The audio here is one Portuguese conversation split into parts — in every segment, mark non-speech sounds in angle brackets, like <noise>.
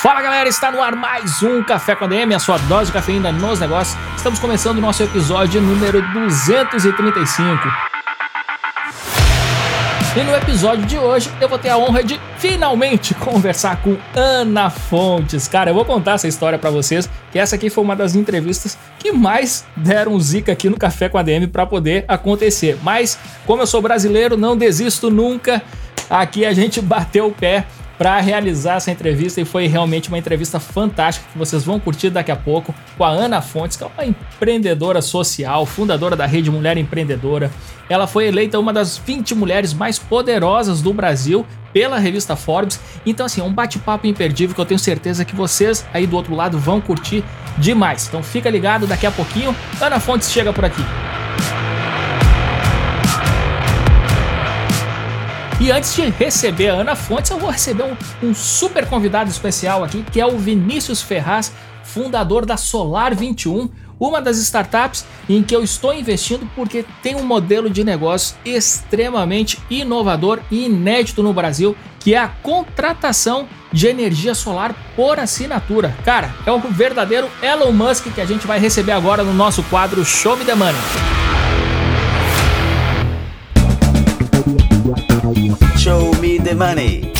Fala galera, está no ar mais um Café com ADM, a sua dose de cafeína nos negócios. Estamos começando o nosso episódio número 235. E no episódio de hoje eu vou ter a honra de finalmente <laughs> conversar com Ana Fontes. Cara, eu vou contar essa história para vocês, que essa aqui foi uma das entrevistas que mais deram zica aqui no Café com a DM para poder acontecer. Mas como eu sou brasileiro, não desisto nunca. Aqui a gente bateu o pé para realizar essa entrevista e foi realmente uma entrevista fantástica que vocês vão curtir daqui a pouco com a Ana Fontes, que é uma empreendedora social, fundadora da Rede Mulher Empreendedora. Ela foi eleita uma das 20 mulheres mais poderosas do Brasil pela revista Forbes. Então, assim, é um bate-papo imperdível que eu tenho certeza que vocês aí do outro lado vão curtir demais. Então, fica ligado, daqui a pouquinho, Ana Fontes chega por aqui. E antes de receber a Ana Fontes, eu vou receber um, um super convidado especial aqui, que é o Vinícius Ferraz, fundador da Solar 21, uma das startups em que eu estou investindo porque tem um modelo de negócio extremamente inovador e inédito no Brasil, que é a contratação de energia solar por assinatura. Cara, é o verdadeiro Elon Musk que a gente vai receber agora no nosso quadro Show Me the Money. Show me the money.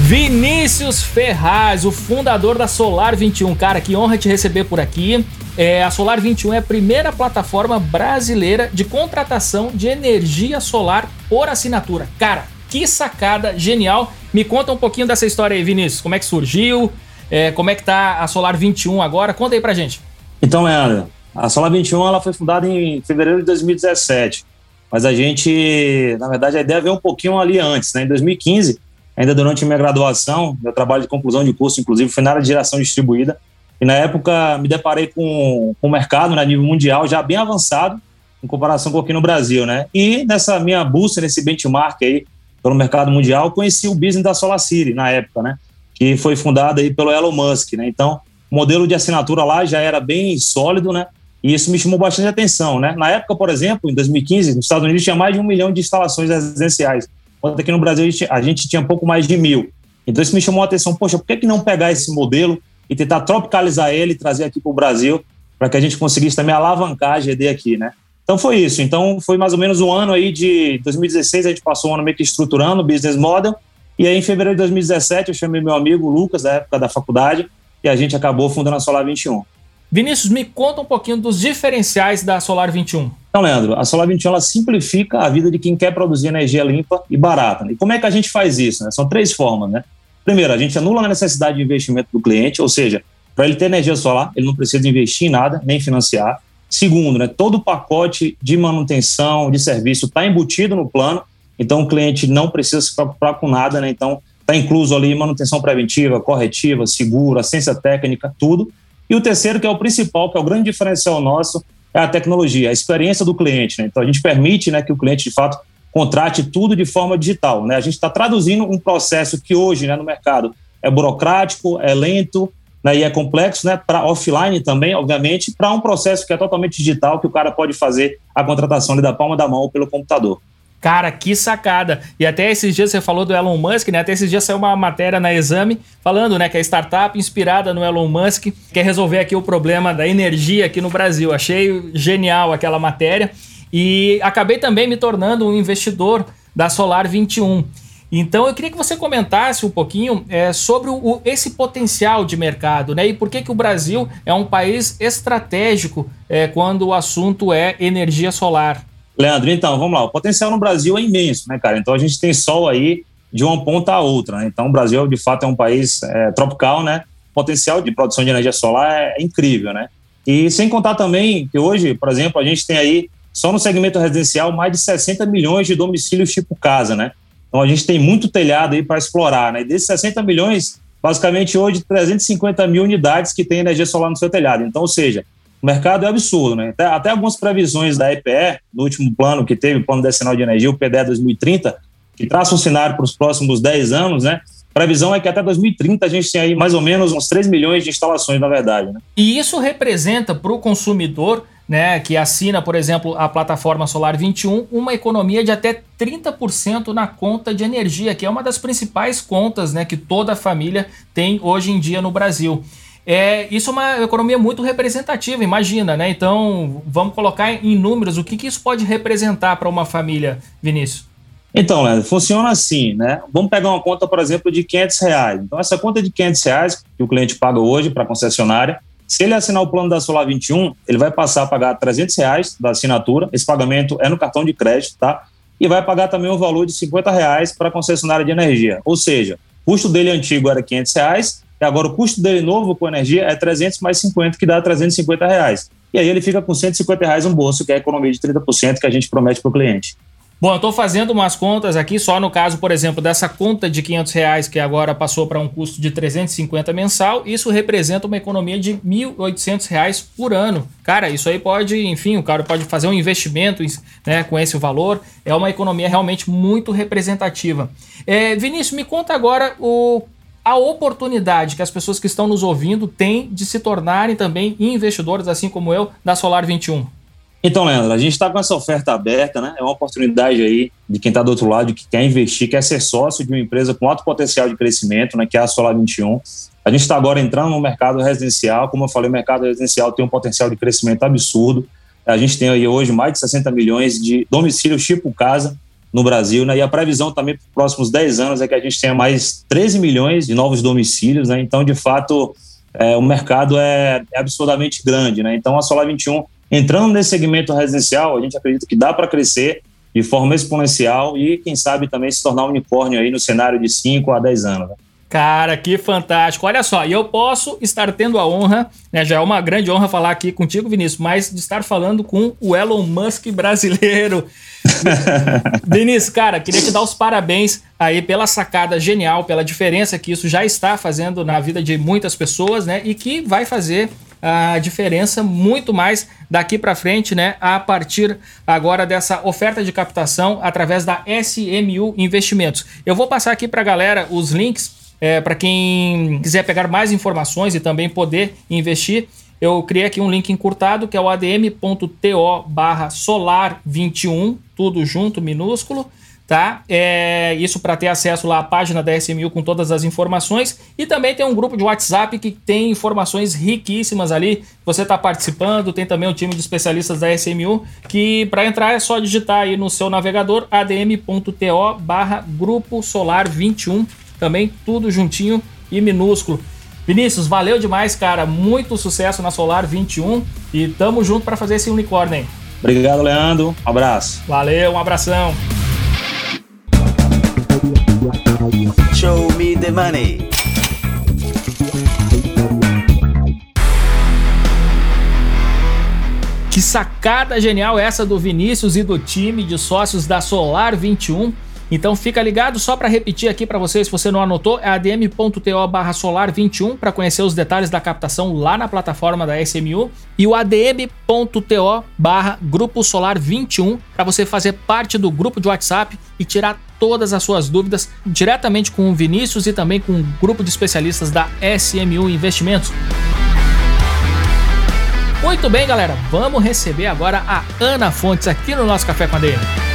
Vinícius Ferraz, o fundador da Solar 21. Cara, que honra te receber por aqui. É, a Solar 21 é a primeira plataforma brasileira de contratação de energia solar por assinatura. Cara, que sacada genial. Me conta um pouquinho dessa história aí, Vinícius. Como é que surgiu? É, como é que tá a Solar 21 agora? Conta aí pra gente. Então, Leandro, a Solar 21 ela foi fundada em fevereiro de 2017. Mas a gente, na verdade, a ideia veio um pouquinho ali antes, né? Em 2015, ainda durante minha graduação, meu trabalho de conclusão de curso, inclusive, foi na área de geração distribuída. E na época me deparei com, com o mercado, né, nível mundial, já bem avançado, em comparação com aqui no Brasil, né? E nessa minha busca, nesse benchmark aí, pelo mercado mundial, conheci o business da SolarCity na época, né? Que foi fundada aí pelo Elon Musk, né? Então, o modelo de assinatura lá já era bem sólido, né? E isso me chamou bastante atenção, né? Na época, por exemplo, em 2015, nos Estados Unidos tinha mais de um milhão de instalações residenciais, enquanto aqui no Brasil a gente, a gente tinha pouco mais de mil. Então isso me chamou a atenção, poxa, por que, que não pegar esse modelo e tentar tropicalizar ele e trazer aqui para o Brasil, para que a gente conseguisse também alavancar a GD aqui, né? Então foi isso. Então foi mais ou menos um ano aí de 2016, a gente passou um ano meio que estruturando o business model, e aí, em fevereiro de 2017, eu chamei meu amigo Lucas, da época da faculdade, e a gente acabou fundando a Solar 21. Vinícius, me conta um pouquinho dos diferenciais da Solar 21. Então, Leandro, a Solar 21 ela simplifica a vida de quem quer produzir energia limpa e barata. E como é que a gente faz isso? Né? São três formas. Né? Primeiro, a gente anula a necessidade de investimento do cliente, ou seja, para ele ter energia solar, ele não precisa investir em nada, nem financiar. Segundo, né, todo o pacote de manutenção, de serviço está embutido no plano, então, o cliente não precisa se preocupar com nada, né? Então, está incluso ali manutenção preventiva, corretiva, seguro, assistência técnica, tudo. E o terceiro, que é o principal, que é o grande diferencial nosso, é a tecnologia, a experiência do cliente. Né? Então, a gente permite né, que o cliente, de fato, contrate tudo de forma digital. Né? A gente está traduzindo um processo que hoje né, no mercado é burocrático, é lento né, e é complexo, né, para offline também, obviamente, para um processo que é totalmente digital, que o cara pode fazer a contratação ali da palma da mão pelo computador. Cara, que sacada. E até esses dias você falou do Elon Musk, né? Até esses dias saiu uma matéria na Exame falando, né, que a startup inspirada no Elon Musk quer resolver aqui o problema da energia aqui no Brasil. Achei genial aquela matéria e acabei também me tornando um investidor da Solar 21. Então eu queria que você comentasse um pouquinho é, sobre o, esse potencial de mercado, né? E por que, que o Brasil é um país estratégico é, quando o assunto é energia solar. Leandro, então, vamos lá. O potencial no Brasil é imenso, né, cara? Então a gente tem sol aí de uma ponta a outra, né? Então o Brasil, de fato, é um país é, tropical, né? O potencial de produção de energia solar é, incrível, né? E sem contar também que hoje, por exemplo, a gente tem aí só no segmento residencial, mais de 60 milhões de domicílios tipo casa, né? Então a gente tem muito telhado aí para explorar, né? E desses 60 milhões, basicamente hoje 350 mil unidades que tem energia solar no seu telhado. Então, ou seja, o mercado é absurdo, né? Até, até algumas previsões da EPE, no último plano que teve, o Plano Decenal de Energia, o PDE 2030, que traça um cenário para os próximos 10 anos, né? Previsão é que até 2030 a gente tem aí mais ou menos uns 3 milhões de instalações, na verdade. Né? E isso representa para o consumidor né, que assina, por exemplo, a plataforma Solar 21, uma economia de até 30% na conta de energia, que é uma das principais contas né, que toda família tem hoje em dia no Brasil. É, isso é uma economia muito representativa, imagina, né? Então, vamos colocar em números o que, que isso pode representar para uma família, Vinícius. Então, Leandro, funciona assim, né? Vamos pegar uma conta, por exemplo, de 500 reais. Então, essa conta de 500 reais que o cliente paga hoje para a concessionária, se ele assinar o plano da Solar 21, ele vai passar a pagar 300 reais da assinatura. Esse pagamento é no cartão de crédito, tá? E vai pagar também o valor de 50 reais para a concessionária de energia. Ou seja, o custo dele antigo era 500 reais agora o custo dele novo com energia é 300 mais 50, que dá 350 reais. E aí ele fica com 150 reais no bolso, que é a economia de 30% que a gente promete para o cliente. Bom, eu estou fazendo umas contas aqui, só no caso, por exemplo, dessa conta de 500 reais que agora passou para um custo de 350 mensal, isso representa uma economia de 1.800 reais por ano. Cara, isso aí pode, enfim, o cara pode fazer um investimento né, com esse valor, é uma economia realmente muito representativa. É, Vinícius, me conta agora o a oportunidade que as pessoas que estão nos ouvindo têm de se tornarem também investidores, assim como eu, da Solar 21. Então, Leandro, a gente está com essa oferta aberta, né? É uma oportunidade aí de quem está do outro lado, que quer investir, quer ser sócio de uma empresa com alto potencial de crescimento, né? Que é a Solar 21. A gente está agora entrando no mercado residencial. Como eu falei, o mercado residencial tem um potencial de crescimento absurdo. A gente tem aí hoje mais de 60 milhões de domicílios tipo casa no Brasil, né? E a previsão também para os próximos 10 anos é que a gente tenha mais 13 milhões de novos domicílios, né? Então, de fato, é, o mercado é, é absurdamente grande, né? Então, a Solar 21 Entrando nesse segmento residencial, a gente acredita que dá para crescer de forma exponencial e, quem sabe, também se tornar um unicórnio aí no cenário de 5 a 10 anos. Né? Cara, que fantástico. Olha só, e eu posso estar tendo a honra, né, já é uma grande honra falar aqui contigo, Vinícius, mas de estar falando com o Elon Musk brasileiro. <laughs> Vinícius, cara, queria te dar os parabéns aí pela sacada genial, pela diferença que isso já está fazendo na vida de muitas pessoas, né, e que vai fazer a diferença muito mais daqui para frente, né, a partir agora dessa oferta de captação através da SMU Investimentos. Eu vou passar aqui para a galera os links é, para quem quiser pegar mais informações e também poder investir. Eu criei aqui um link encurtado que é o adm.to barra solar 21, tudo junto, minúsculo tá? É, isso para ter acesso lá à página da SMU com todas as informações e também tem um grupo de WhatsApp que tem informações riquíssimas ali. Você está participando, tem também um time de especialistas da SMU que para entrar é só digitar aí no seu navegador adm.to barra grupo solar 21, também tudo juntinho e minúsculo. Vinícius, valeu demais, cara. Muito sucesso na Solar 21 e tamo junto para fazer esse unicórnio aí. Obrigado, Leandro. Um abraço. Valeu, um abração. Show me the money. Que sacada genial essa do Vinícius e do time de sócios da Solar 21 então fica ligado, só para repetir aqui para vocês, se você não anotou, é adm.to barra solar21 para conhecer os detalhes da captação lá na plataforma da SMU e o adm.to barra grupo solar 21 para você fazer parte do grupo de WhatsApp e tirar todas as suas dúvidas diretamente com o Vinícius e também com o grupo de especialistas da SMU Investimentos. Muito bem, galera, vamos receber agora a Ana Fontes aqui no nosso Café com a DM.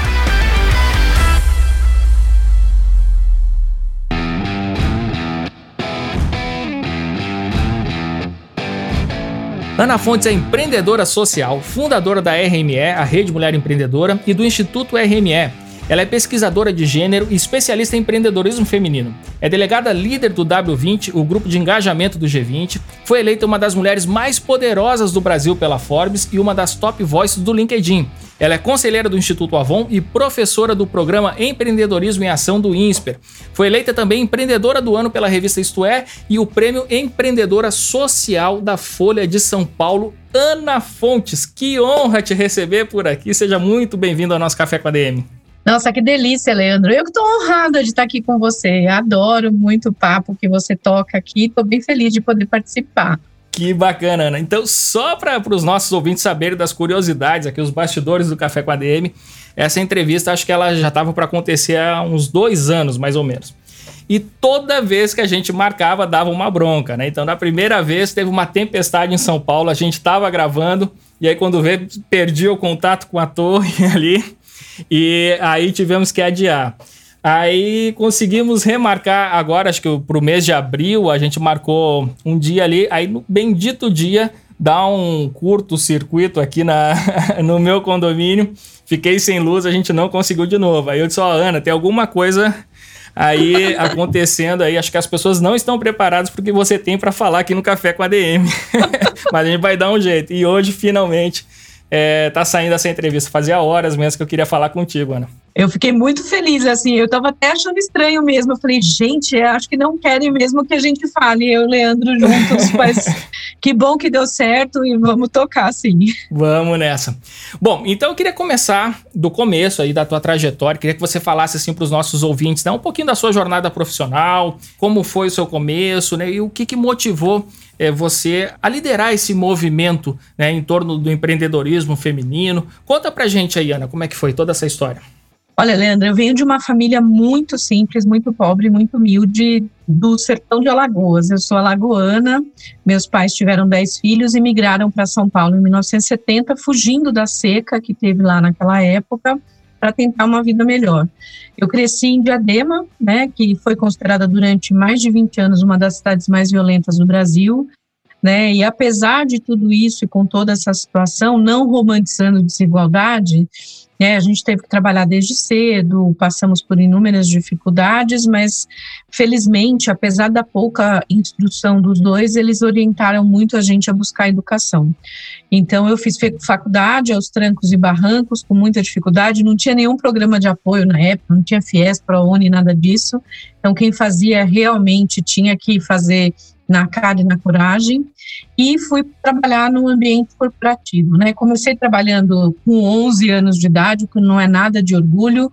Ana Fontes é empreendedora social, fundadora da RME, a Rede Mulher Empreendedora, e do Instituto RME. Ela é pesquisadora de gênero e especialista em empreendedorismo feminino. É delegada líder do W20, o grupo de engajamento do G20. Foi eleita uma das mulheres mais poderosas do Brasil pela Forbes e uma das top voices do LinkedIn. Ela é conselheira do Instituto Avon e professora do programa Empreendedorismo em Ação do INSPER. Foi eleita também empreendedora do ano pela revista Isto É e o prêmio Empreendedora Social da Folha de São Paulo. Ana Fontes, que honra te receber por aqui. Seja muito bem-vindo ao nosso Café com a DM. Nossa, que delícia, Leandro. Eu que estou honrada de estar aqui com você. Adoro muito o papo que você toca aqui. Estou bem feliz de poder participar. Que bacana, Ana. Então, só para os nossos ouvintes saberem das curiosidades aqui, os bastidores do Café com a DM, essa entrevista acho que ela já estava para acontecer há uns dois anos, mais ou menos. E toda vez que a gente marcava, dava uma bronca, né? Então, na primeira vez, teve uma tempestade em São Paulo, a gente estava gravando, e aí quando vê, perdi o contato com a torre <laughs> ali e aí tivemos que adiar. Aí conseguimos remarcar agora, acho que para o mês de abril, a gente marcou um dia ali, aí no bendito dia dá um curto-circuito aqui na, <laughs> no meu condomínio. Fiquei sem luz, a gente não conseguiu de novo. Aí eu disse, ó, oh, Ana, tem alguma coisa aí <laughs> acontecendo aí. Acho que as pessoas não estão preparadas porque você tem para falar aqui no Café com a DM. <laughs> Mas a gente vai dar um jeito. E hoje, finalmente, é, tá saindo essa entrevista. Fazia horas mesmo que eu queria falar contigo, Ana. Eu fiquei muito feliz, assim, eu tava até achando estranho mesmo. Eu falei, gente, acho que não querem mesmo que a gente fale, eu e o Leandro juntos, <laughs> mas que bom que deu certo e vamos tocar, sim. Vamos nessa. Bom, então eu queria começar do começo aí da tua trajetória, queria que você falasse assim para os nossos ouvintes, né, um pouquinho da sua jornada profissional, como foi o seu começo, né, e o que, que motivou é, você a liderar esse movimento né, em torno do empreendedorismo feminino. Conta pra gente aí, Ana, como é que foi toda essa história. Olha, Leandro, eu venho de uma família muito simples, muito pobre, muito humilde, do sertão de Alagoas. Eu sou alagoana, meus pais tiveram 10 filhos e migraram para São Paulo em 1970, fugindo da seca que teve lá naquela época, para tentar uma vida melhor. Eu cresci em Diadema, né, que foi considerada durante mais de 20 anos uma das cidades mais violentas do Brasil, né, e apesar de tudo isso e com toda essa situação, não romantizando desigualdade, é, a gente teve que trabalhar desde cedo, passamos por inúmeras dificuldades, mas felizmente, apesar da pouca instrução dos dois, eles orientaram muito a gente a buscar educação. Então, eu fiz faculdade aos trancos e barrancos, com muita dificuldade, não tinha nenhum programa de apoio na época, não tinha FIES, ProUni, nada disso. Então, quem fazia realmente tinha que fazer na cara e na coragem e fui trabalhar no ambiente corporativo, né? Comecei trabalhando com 11 anos de idade, o que não é nada de orgulho,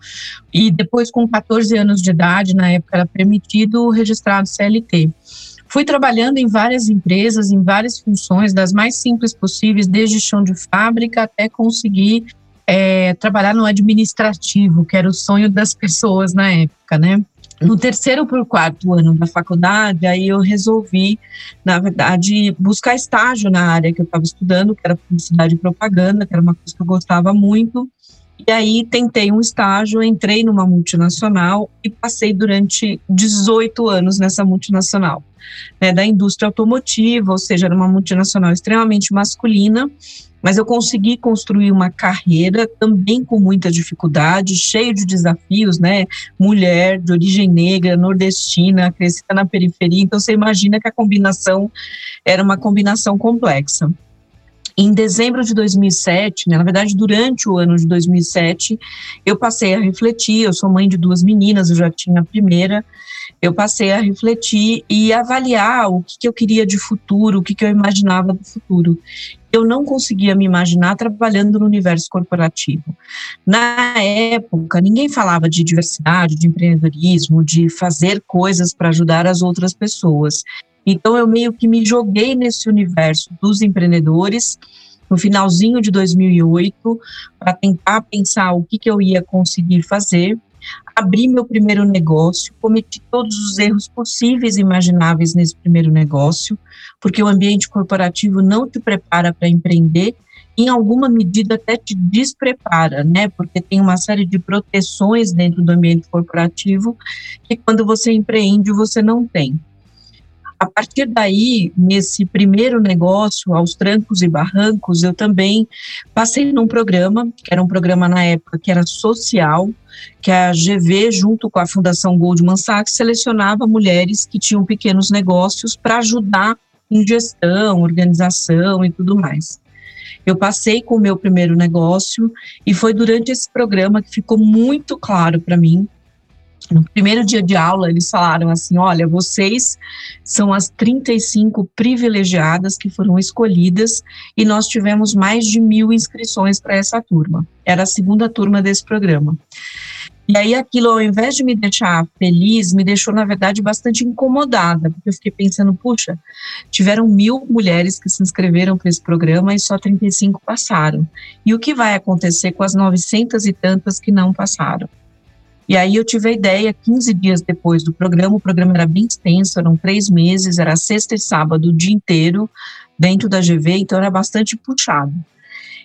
e depois com 14 anos de idade, na época era permitido registrado CLT. Fui trabalhando em várias empresas, em várias funções, das mais simples possíveis, desde chão de fábrica até conseguir é, trabalhar no administrativo, que era o sonho das <laughs> pessoas na época, né? No terceiro para o quarto ano da faculdade, aí eu resolvi, na verdade, buscar estágio na área que eu estava estudando, que era publicidade e propaganda, que era uma coisa que eu gostava muito. E aí tentei um estágio, entrei numa multinacional e passei durante 18 anos nessa multinacional, né, da indústria automotiva, ou seja, era uma multinacional extremamente masculina, mas eu consegui construir uma carreira também com muita dificuldade, cheio de desafios, né? Mulher de origem negra, nordestina, crescida na periferia, então você imagina que a combinação era uma combinação complexa. Em dezembro de 2007, né, na verdade, durante o ano de 2007, eu passei a refletir. Eu sou mãe de duas meninas, eu já tinha a primeira. Eu passei a refletir e avaliar o que, que eu queria de futuro, o que, que eu imaginava do futuro eu não conseguia me imaginar trabalhando no universo corporativo. Na época, ninguém falava de diversidade, de empreendedorismo, de fazer coisas para ajudar as outras pessoas. Então, eu meio que me joguei nesse universo dos empreendedores no finalzinho de 2008 para tentar pensar o que, que eu ia conseguir fazer abri meu primeiro negócio, cometi todos os erros possíveis e imagináveis nesse primeiro negócio, porque o ambiente corporativo não te prepara para empreender, em alguma medida até te desprepara, né? Porque tem uma série de proteções dentro do ambiente corporativo que quando você empreende você não tem. A partir daí, nesse primeiro negócio, aos trancos e barrancos, eu também passei num programa, que era um programa na época que era social, que a GV, junto com a Fundação Goldman Sachs, selecionava mulheres que tinham pequenos negócios para ajudar em gestão, organização e tudo mais. Eu passei com o meu primeiro negócio e foi durante esse programa que ficou muito claro para mim no primeiro dia de aula, eles falaram assim: olha, vocês são as 35 privilegiadas que foram escolhidas e nós tivemos mais de mil inscrições para essa turma. Era a segunda turma desse programa. E aí aquilo, ao invés de me deixar feliz, me deixou, na verdade, bastante incomodada, porque eu fiquei pensando, puxa, tiveram mil mulheres que se inscreveram para esse programa e só 35 passaram. E o que vai acontecer com as 900 e tantas que não passaram? E aí eu tive a ideia, 15 dias depois do programa, o programa era bem extenso, eram três meses, era sexta e sábado o dia inteiro dentro da GV, então era bastante puxado.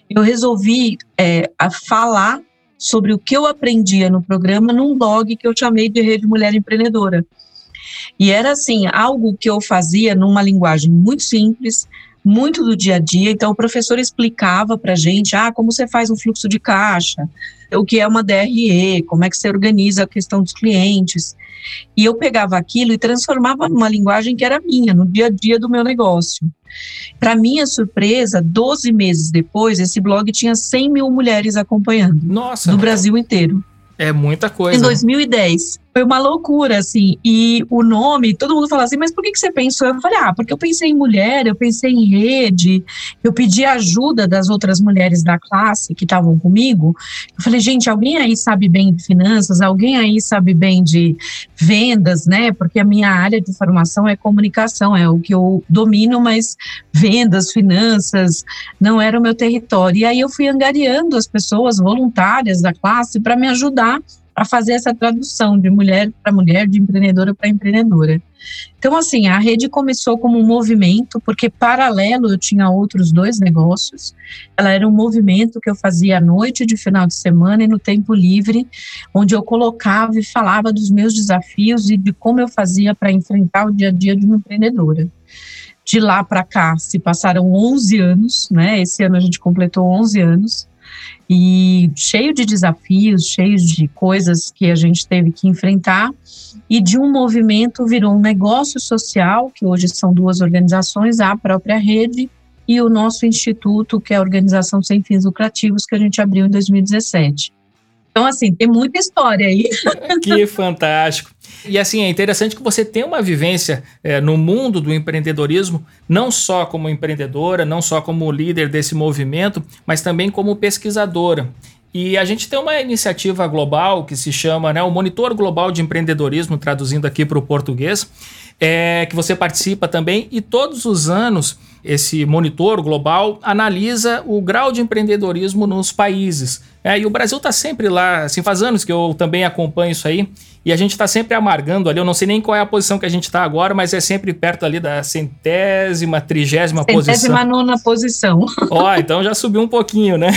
Eu resolvi é, falar sobre o que eu aprendia no programa num blog que eu chamei de Rede Mulher Empreendedora. E era assim, algo que eu fazia numa linguagem muito simples, muito do dia a dia. Então, o professor explicava para a gente, ah, como você faz um fluxo de caixa, o que é uma DRE, como é que você organiza a questão dos clientes. E eu pegava aquilo e transformava numa linguagem que era minha, no dia a dia do meu negócio. Para minha surpresa, 12 meses depois, esse blog tinha 100 mil mulheres acompanhando. Nossa! Do Brasil inteiro. É muita coisa. Em 2010. Foi uma loucura, assim. E o nome, todo mundo fala assim, mas por que, que você pensou? Eu falei, ah, porque eu pensei em mulher, eu pensei em rede, eu pedi ajuda das outras mulheres da classe que estavam comigo. Eu falei, gente, alguém aí sabe bem de finanças, alguém aí sabe bem de vendas, né? Porque a minha área de formação é comunicação, é o que eu domino, mas vendas, finanças, não era o meu território. E aí eu fui angariando as pessoas voluntárias da classe para me ajudar para fazer essa tradução de mulher para mulher, de empreendedora para empreendedora. Então, assim, a rede começou como um movimento, porque paralelo eu tinha outros dois negócios. Ela era um movimento que eu fazia à noite, de final de semana e no tempo livre, onde eu colocava e falava dos meus desafios e de como eu fazia para enfrentar o dia a dia de uma empreendedora. De lá para cá se passaram 11 anos, né? Esse ano a gente completou 11 anos e cheio de desafios, cheio de coisas que a gente teve que enfrentar, e de um movimento virou um negócio social, que hoje são duas organizações, a própria rede e o nosso instituto, que é a Organização Sem Fins Lucrativos, que a gente abriu em 2017. Então, assim, tem muita história aí. <laughs> Que fantástico. E assim, é interessante que você tem uma vivência é, no mundo do empreendedorismo, não só como empreendedora, não só como líder desse movimento, mas também como pesquisadora. E a gente tem uma iniciativa global que se chama né, o Monitor Global de Empreendedorismo, traduzindo aqui para o português, é, que você participa também, e todos os anos esse monitor global analisa o grau de empreendedorismo nos países. É, e o Brasil está sempre lá, assim, faz anos que eu também acompanho isso aí, e a gente está sempre amargando ali. Eu não sei nem qual é a posição que a gente está agora, mas é sempre perto ali da centésima, trigésima posição. Centésima nona posição. Ó, <laughs> então já subiu um pouquinho, né?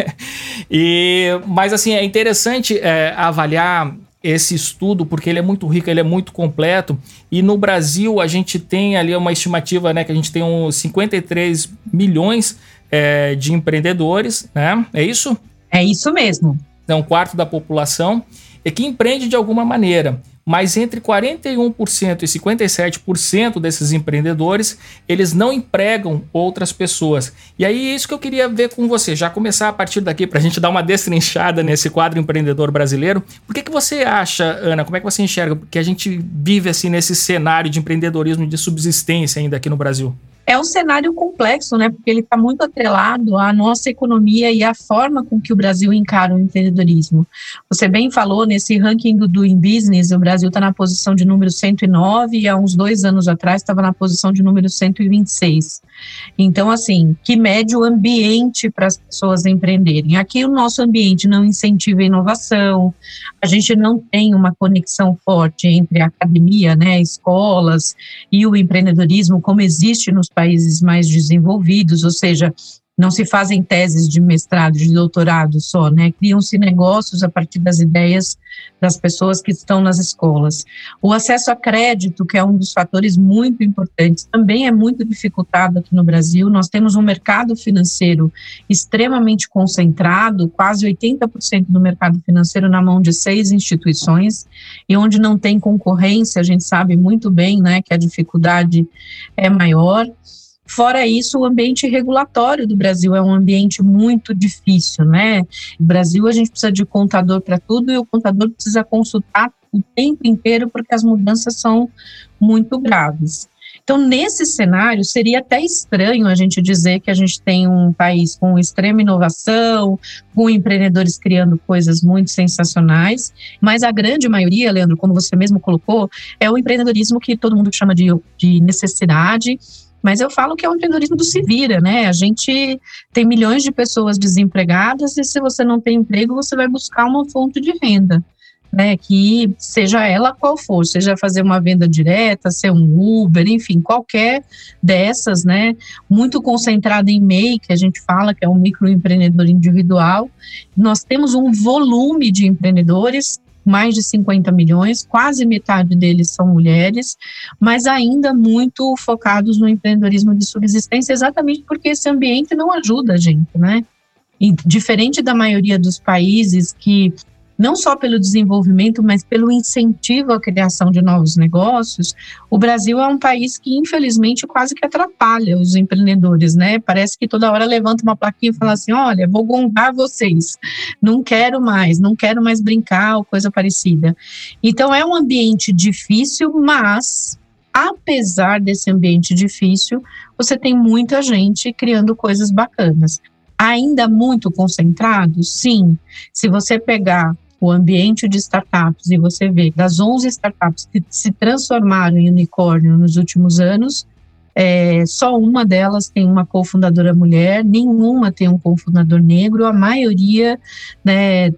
<laughs> e, mas assim, é interessante é, avaliar esse estudo, porque ele é muito rico, ele é muito completo. E no Brasil a gente tem ali uma estimativa, né, que a gente tem uns 53 milhões é, de empreendedores, né? É isso? É isso mesmo. É um quarto da população e que empreende de alguma maneira mas entre 41% e 57% desses empreendedores, eles não empregam outras pessoas. E aí isso que eu queria ver com você, já começar a partir daqui para a gente dar uma destrinchada nesse quadro empreendedor brasileiro. Por que, que você acha, Ana, como é que você enxerga que a gente vive assim nesse cenário de empreendedorismo de subsistência ainda aqui no Brasil? É um cenário complexo, né? Porque ele está muito atrelado à nossa economia e à forma com que o Brasil encara o empreendedorismo. Você bem falou nesse ranking do Doing Business, o Brasil está na posição de número 109 e há uns dois anos atrás estava na posição de número 126. Então, assim, que mede o ambiente para as pessoas empreenderem. Aqui o nosso ambiente não incentiva a inovação, a gente não tem uma conexão forte entre a academia, né, escolas e o empreendedorismo, como existe nos países mais desenvolvidos, ou seja, não se fazem teses de mestrado, de doutorado só, né? Criam-se negócios a partir das ideias das pessoas que estão nas escolas. O acesso a crédito, que é um dos fatores muito importantes, também é muito dificultado aqui no Brasil. Nós temos um mercado financeiro extremamente concentrado, quase 80% do mercado financeiro na mão de seis instituições, e onde não tem concorrência, a gente sabe muito bem, né, que a dificuldade é maior. Fora isso, o ambiente regulatório do Brasil é um ambiente muito difícil, né? No Brasil, a gente precisa de contador para tudo e o contador precisa consultar o tempo inteiro porque as mudanças são muito graves. Então, nesse cenário, seria até estranho a gente dizer que a gente tem um país com extrema inovação, com empreendedores criando coisas muito sensacionais, mas a grande maioria, Leandro, como você mesmo colocou, é o empreendedorismo que todo mundo chama de, de necessidade mas eu falo que é o empreendedorismo do se vira, né? A gente tem milhões de pessoas desempregadas e se você não tem emprego, você vai buscar uma fonte de renda. Né, que seja ela qual for, seja fazer uma venda direta, ser um Uber, enfim, qualquer dessas, né, muito concentrada em MEI, que a gente fala que é um microempreendedor individual. Nós temos um volume de empreendedores mais de 50 milhões, quase metade deles são mulheres, mas ainda muito focados no empreendedorismo de subsistência, exatamente porque esse ambiente não ajuda a gente, né? E diferente da maioria dos países que não só pelo desenvolvimento, mas pelo incentivo à criação de novos negócios, o Brasil é um país que, infelizmente, quase que atrapalha os empreendedores, né? Parece que toda hora levanta uma plaquinha e fala assim: olha, vou gongar vocês, não quero mais, não quero mais brincar ou coisa parecida. Então, é um ambiente difícil, mas apesar desse ambiente difícil, você tem muita gente criando coisas bacanas. Ainda muito concentrado? Sim. Se você pegar o ambiente de startups e você vê das 11 startups que se transformaram em unicórnio nos últimos anos, é, só uma delas tem uma cofundadora mulher, nenhuma tem um cofundador negro, a maioria né,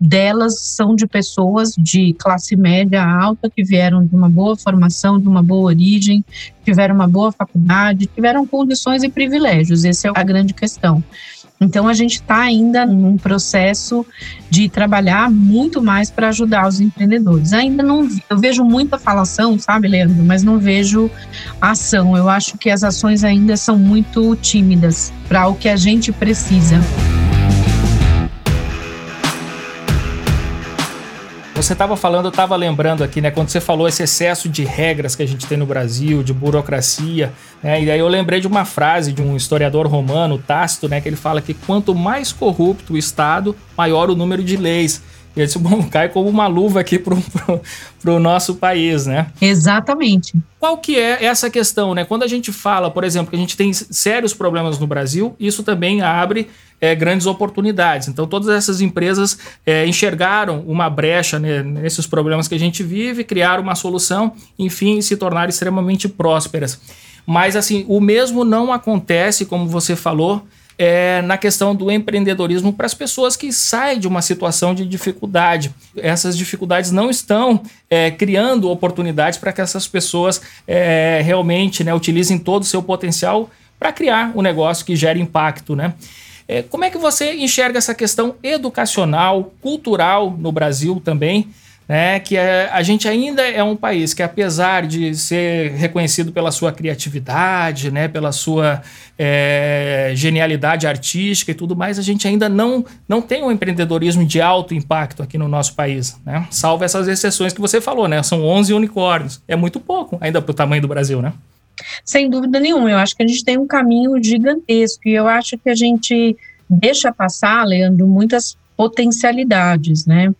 delas são de pessoas de classe média alta que vieram de uma boa formação, de uma boa origem, tiveram uma boa faculdade, tiveram condições e privilégios. Essa é a grande questão. Então a gente está ainda num processo de trabalhar muito mais para ajudar os empreendedores. Ainda não eu vejo muita falação, sabe, Leandro, mas não vejo ação. Eu acho que as ações ainda são muito tímidas para o que a gente precisa. Você estava falando, eu estava lembrando aqui, né? Quando você falou esse excesso de regras que a gente tem no Brasil, de burocracia, né? E aí eu lembrei de uma frase de um historiador romano, Tácito, né? Que ele fala que quanto mais corrupto o Estado, maior o número de leis. E esse bom <laughs> cai como uma luva aqui para o nosso país, né? Exatamente. Qual que é essa questão, né? Quando a gente fala, por exemplo, que a gente tem sérios problemas no Brasil, isso também abre é, grandes oportunidades. Então, todas essas empresas é, enxergaram uma brecha né, nesses problemas que a gente vive, criaram uma solução, enfim, se tornaram extremamente prósperas. Mas, assim, o mesmo não acontece, como você falou, é, na questão do empreendedorismo para as pessoas que saem de uma situação de dificuldade. Essas dificuldades não estão é, criando oportunidades para que essas pessoas é, realmente né, utilizem todo o seu potencial para criar um negócio que gere impacto. Né? É, como é que você enxerga essa questão educacional, cultural no Brasil também? né, que é, a gente ainda é um país que, apesar de ser reconhecido pela sua criatividade, né, pela sua é, genialidade artística e tudo mais, a gente ainda não, não tem um empreendedorismo de alto impacto aqui no nosso país, né? salvo essas exceções que você falou, né? são 11 unicórnios, é muito pouco ainda para o tamanho do Brasil, né? Sem dúvida nenhuma, eu acho que a gente tem um caminho gigantesco e eu acho que a gente deixa passar, Leandro, muitas potencialidades, né?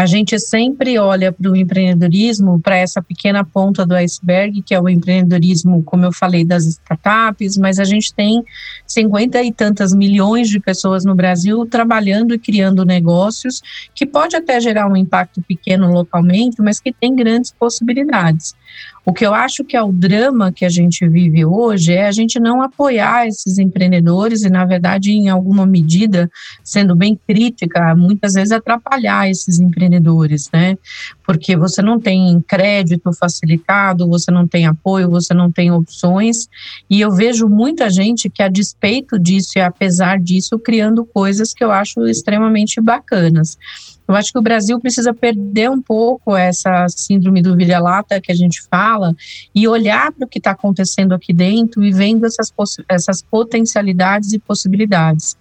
A gente sempre olha para o empreendedorismo, para essa pequena ponta do iceberg, que é o empreendedorismo, como eu falei, das startups, mas a gente tem cinquenta e tantas milhões de pessoas no Brasil trabalhando e criando negócios, que pode até gerar um impacto pequeno localmente, mas que tem grandes possibilidades. O que eu acho que é o drama que a gente vive hoje é a gente não apoiar esses empreendedores e, na verdade, em alguma medida, sendo bem crítica, muitas vezes atrapalhar esses empreendedores, né? Porque você não tem crédito facilitado, você não tem apoio, você não tem opções. E eu vejo muita gente que, a despeito disso e apesar disso, criando coisas que eu acho extremamente bacanas. Eu acho que o Brasil precisa perder um pouco essa síndrome do vira-lata que a gente fala e olhar para o que está acontecendo aqui dentro e vendo essas, essas potencialidades e possibilidades.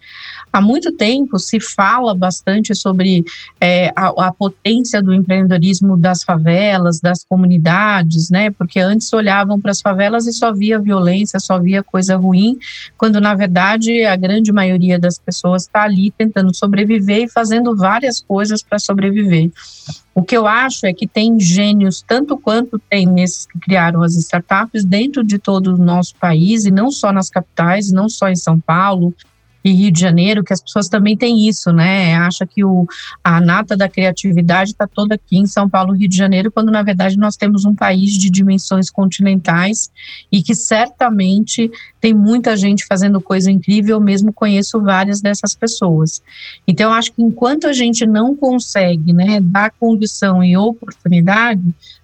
Há muito tempo se fala bastante sobre é, a, a, potência do empreendedorismo das favelas, das comunidades, né? Porque antes olhavam para as favelas e só via violência, só via coisa ruim, quando na verdade a grande maioria das pessoas está ali tentando sobreviver e fazendo várias coisas para sobreviver. O que eu acho é que tem gênios, tanto quanto tem nesses que criaram as startups, dentro de todo o nosso país, e não só nas capitais, não só em São Paulo, e Rio de Janeiro, que as pessoas também têm isso, né? Acha que o, a nata da criatividade está toda aqui em São Paulo, Rio de Janeiro, quando na verdade nós temos um país de dimensões continentais e que certamente tem muita gente fazendo coisa incrível, eu mesmo conheço várias dessas pessoas. Então, acho que enquanto a gente não consegue, né, dar condição e oportunidade,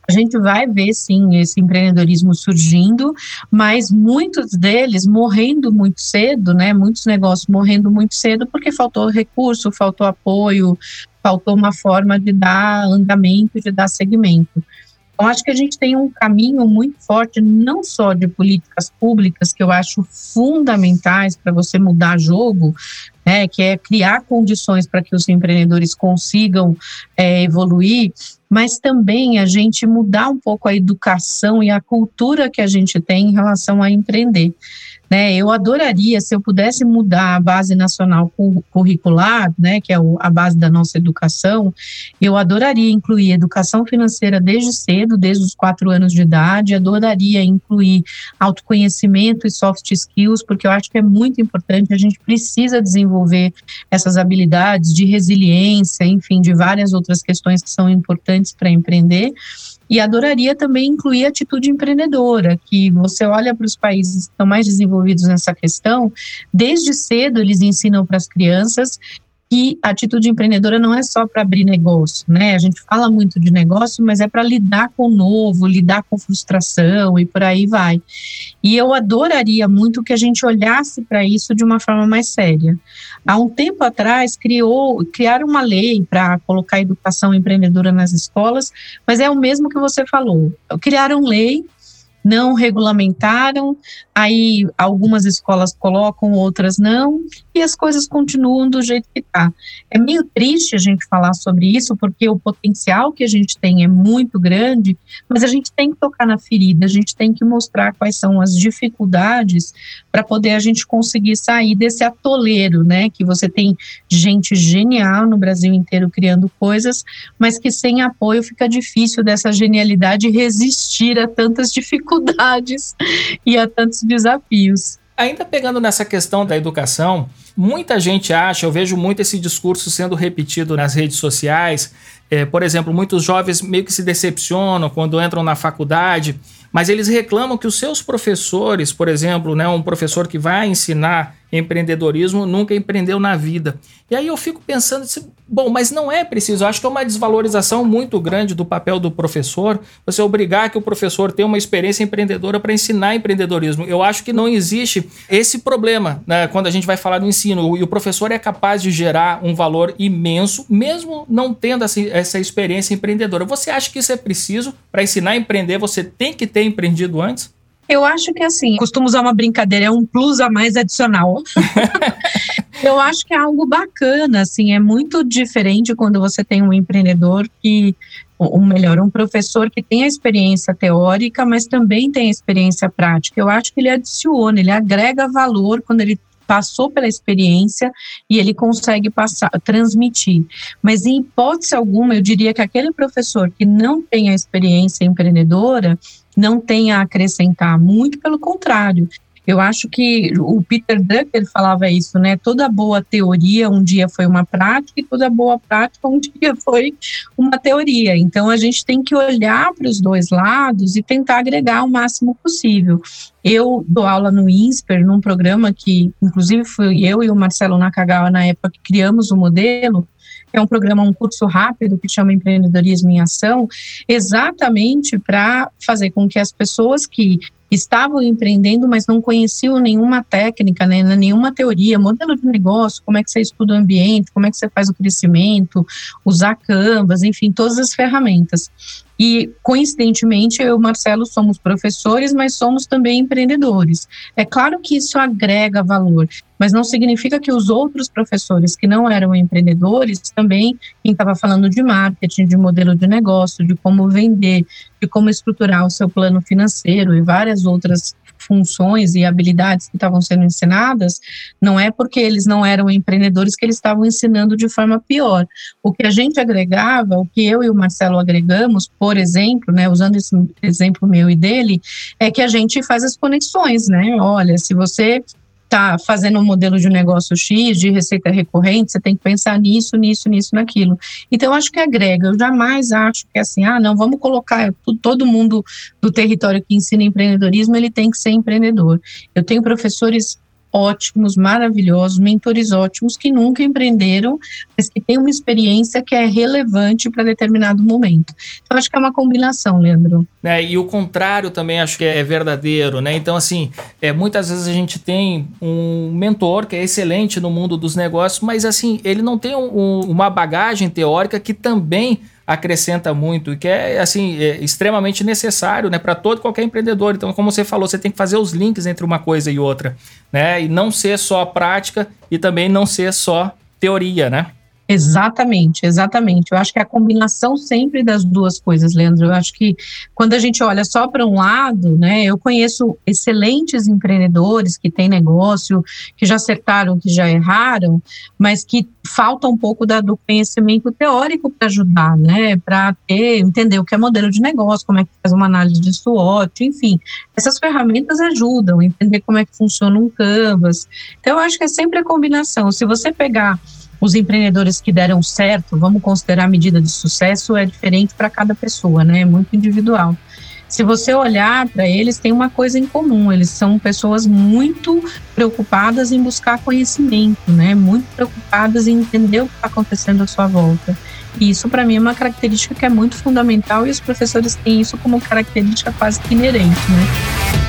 a gente vai ver sim esse empreendedorismo surgindo, mas muitos deles morrendo muito cedo, né? Muitos negócios morrendo muito cedo porque faltou recurso, faltou apoio, faltou uma forma de dar andamento, de dar segmento. Então, acho que a gente tem um caminho muito forte, não só de políticas públicas, que eu acho fundamentais para você mudar jogo, né, que é criar condições para que os empreendedores consigam é, evoluir, mas também a gente mudar um pouco a educação e a cultura que a gente tem em relação a empreender. Né, eu adoraria se eu pudesse mudar a base nacional curricular, né, que é a base da nossa educação, eu adoraria incluir educação financeira desde cedo, desde os quatro anos de idade, adoraria incluir autoconhecimento e soft skills, porque eu acho que é muito importante, a gente precisa desenvolver essas habilidades de resiliência, enfim, de várias outras questões que são importantes para empreender. E adoraria também incluir a atitude empreendedora, que você olha para os países que estão mais desenvolvidos nessa questão, desde cedo eles ensinam para as crianças que a atitude empreendedora não é só para abrir negócio, né? A gente fala muito de negócio, mas é para lidar com o novo, lidar com frustração e por aí vai. E eu adoraria muito que a gente olhasse para isso de uma forma mais séria. Há um tempo atrás criou, criaram uma lei para colocar educação empreendedora nas escolas, mas é o mesmo que você falou. Criaram lei não regulamentaram, aí algumas escolas colocam, outras não, e as coisas continuam do jeito que está. É meio triste a gente falar sobre isso, porque o potencial que a gente tem é muito grande, mas a gente tem que tocar na ferida, a gente tem que mostrar quais são as dificuldades para poder a gente conseguir sair desse atoleiro, né? Que você tem gente genial no Brasil inteiro criando coisas, mas que sem apoio fica difícil dessa genialidade resistir a tantas dificuldades dificuldades e a tantos desafios. Ainda pegando nessa questão da educação, muita gente acha, eu vejo muito esse discurso sendo repetido nas redes sociais. É, por exemplo, muitos jovens meio que se decepcionam quando entram na faculdade, mas eles reclamam que os seus professores, por exemplo, né, um professor que vai ensinar empreendedorismo nunca empreendeu na vida. E aí eu fico pensando, bom, mas não é preciso. Eu acho que é uma desvalorização muito grande do papel do professor, você obrigar que o professor tenha uma experiência empreendedora para ensinar empreendedorismo. Eu acho que não existe esse problema né, quando a gente vai falar do ensino. E o professor é capaz de gerar um valor imenso, mesmo não tendo essa experiência empreendedora. Você acha que isso é preciso para ensinar a empreender? Você tem que ter empreendido antes? Eu acho que assim, costumo usar uma brincadeira, é um plus a mais adicional. <laughs> eu acho que é algo bacana, assim, é muito diferente quando você tem um empreendedor que, ou melhor, um professor que tem a experiência teórica, mas também tem a experiência prática. Eu acho que ele adiciona, ele agrega valor quando ele passou pela experiência e ele consegue passar, transmitir. Mas em hipótese alguma, eu diria que aquele professor que não tem a experiência empreendedora, não tem a acrescentar, muito pelo contrário. Eu acho que o Peter Drucker falava isso, né? Toda boa teoria um dia foi uma prática e toda boa prática <laughs> um dia foi uma teoria. Então a gente tem que olhar para os dois lados e tentar agregar o máximo possível. Eu dou aula no INSPER, num programa que, inclusive, fui eu e o Marcelo Nakagawa, na época, que criamos o modelo, que é um programa, um curso rápido que chama Empreendedorismo em Ação, exatamente para fazer com que as pessoas que estavam empreendendo, mas não conheciam nenhuma técnica, né, nenhuma teoria, modelo de negócio, como é que você estuda o ambiente, como é que você faz o crescimento, usar Canvas, enfim, todas as ferramentas. E, coincidentemente, eu e o Marcelo somos professores, mas somos também empreendedores. É claro que isso agrega valor, mas não significa que os outros professores que não eram empreendedores também, quem estava falando de marketing, de modelo de negócio, de como vender, de como estruturar o seu plano financeiro e várias outras funções e habilidades que estavam sendo ensinadas, não é porque eles não eram empreendedores que eles estavam ensinando de forma pior. O que a gente agregava, o que eu e o Marcelo agregamos, por exemplo, né, usando esse exemplo meu e dele, é que a gente faz as conexões, né? Olha, se você está fazendo um modelo de negócio X, de receita recorrente, você tem que pensar nisso, nisso, nisso, naquilo. Então, acho que agrega. Eu jamais acho que é assim, ah, não, vamos colocar todo mundo do território que ensina empreendedorismo, ele tem que ser empreendedor. Eu tenho professores ótimos, maravilhosos, mentores ótimos que nunca empreenderam, mas que têm uma experiência que é relevante para determinado momento. Então, acho que é uma combinação, Leandro. É, e o contrário também acho que é verdadeiro, né? Então, assim, é, muitas vezes a gente tem um mentor que é excelente no mundo dos negócios, mas assim, ele não tem um, uma bagagem teórica que também acrescenta muito e que é assim é extremamente necessário, né, para todo qualquer empreendedor. Então, como você falou, você tem que fazer os links entre uma coisa e outra, né, e não ser só prática e também não ser só teoria, né? Exatamente, exatamente. Eu acho que é a combinação sempre das duas coisas, Leandro. Eu acho que quando a gente olha só para um lado, né, eu conheço excelentes empreendedores que têm negócio, que já acertaram, que já erraram, mas que falta um pouco da, do conhecimento teórico para ajudar, né, para entender o que é modelo de negócio, como é que faz uma análise de SWOT, enfim. Essas ferramentas ajudam, entender como é que funciona um Canvas. Então, eu acho que é sempre a combinação. Se você pegar os empreendedores que deram certo, vamos considerar medida de sucesso, é diferente para cada pessoa, né? É muito individual. Se você olhar para eles, tem uma coisa em comum: eles são pessoas muito preocupadas em buscar conhecimento, né? Muito preocupadas em entender o que está acontecendo à sua volta. E isso, para mim, é uma característica que é muito fundamental e os professores têm isso como característica quase que inerente, né?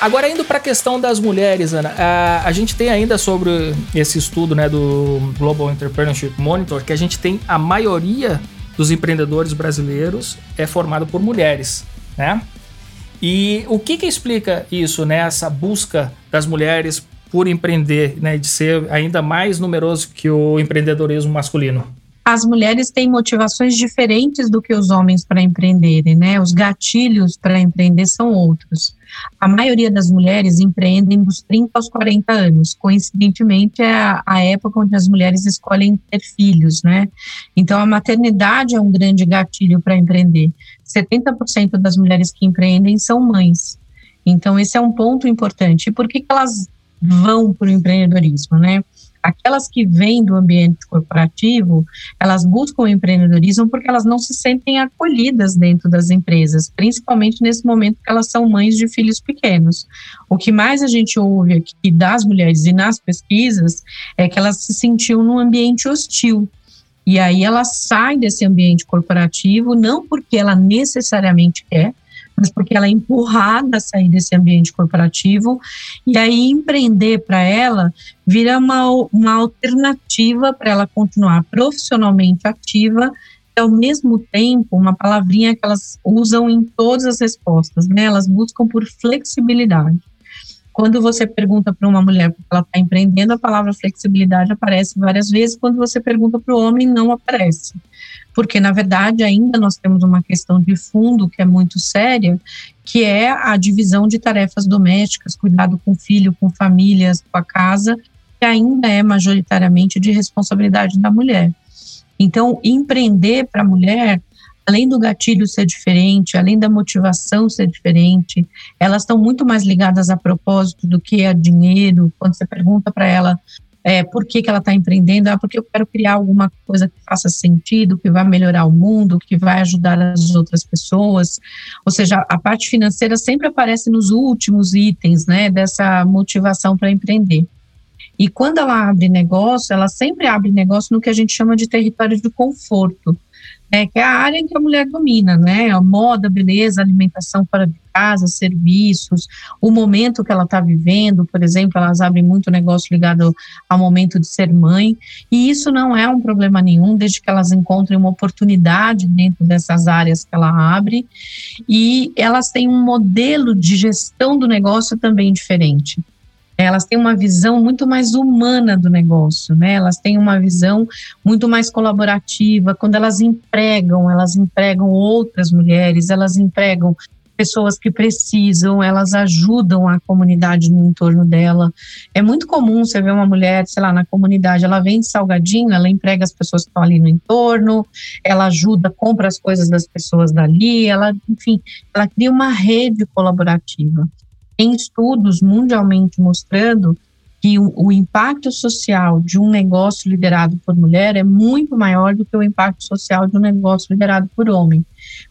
Agora, indo para a questão das mulheres, Ana, a, a, gente tem ainda sobre esse estudo né, do Global Entrepreneurship Monitor que a gente tem a maioria dos empreendedores brasileiros é formado por mulheres, né? E o que, que explica isso, né? Essa busca das mulheres por empreender, né? De ser ainda mais numeroso que o empreendedorismo masculino as mulheres têm motivações diferentes do que os homens para empreenderem, né? Os gatilhos para empreender são outros. A maioria das mulheres empreendem dos 30 aos 40 anos. Coincidentemente, é a, a época onde as mulheres escolhem ter filhos, né? Então, a maternidade é um grande gatilho para empreender. 70% das mulheres que empreendem são mães. Então, esse é um ponto importante. E por que, que elas vão para o empreendedorismo, né? Aquelas que vêm do ambiente corporativo, elas buscam o empreendedorismo porque elas não se sentem acolhidas dentro das empresas, principalmente nesse momento que elas são mães de filhos pequenos. O que mais a gente ouve aqui das mulheres e nas pesquisas é que elas se sentiam num ambiente hostil. E aí ela sai desse ambiente corporativo não porque ela necessariamente quer, mas porque ela é empurrada a sair desse ambiente corporativo, e aí empreender para ela vira uma, uma alternativa para ela continuar profissionalmente ativa e, ao mesmo tempo, uma palavrinha que elas usam em todas as respostas, né? Elas buscam por flexibilidade. Quando você pergunta para uma mulher porque ela está empreendendo, a palavra flexibilidade aparece várias vezes. Quando você pergunta para o homem, não aparece porque na verdade ainda nós temos uma questão de fundo que é muito séria, que é a divisão de tarefas domésticas, cuidado com o filho, com famílias, com a casa, que ainda é majoritariamente de responsabilidade da mulher. Então, empreender para a mulher além do gatilho ser diferente, além da motivação ser diferente, elas estão muito mais ligadas a propósito do que a dinheiro. Quando você pergunta para ela é, por que, que ela está empreendendo, ah, porque eu quero criar alguma coisa que faça sentido, que vai melhorar o mundo, que vai ajudar as outras pessoas. Ou seja, a parte financeira sempre aparece nos últimos itens, né, dessa motivação para empreender. E quando ela abre negócio, ela sempre abre negócio no que a gente chama de território de conforto, né, que é a área em que a mulher domina, né, a moda, beleza, alimentação fora de casa, serviços, o momento que ela está vivendo, por exemplo, elas abrem muito negócio ligado ao momento de ser mãe, e isso não é um problema nenhum, desde que elas encontrem uma oportunidade dentro dessas áreas que ela abre, e elas têm um modelo de gestão do negócio também diferente elas têm uma visão muito mais humana do negócio, né? Elas têm uma visão muito mais colaborativa. Quando elas empregam, elas empregam outras mulheres, elas empregam pessoas que precisam, elas ajudam a comunidade no entorno dela. É muito comum você ver uma mulher, sei lá, na comunidade, ela vende salgadinho, ela emprega as pessoas que estão ali no entorno, ela ajuda, compra as coisas das pessoas dali, ela, enfim, ela cria uma rede colaborativa. Tem estudos mundialmente mostrando que o, o, impacto social de um negócio liderado por mulher é muito maior do que o impacto social de um negócio liderado por homem,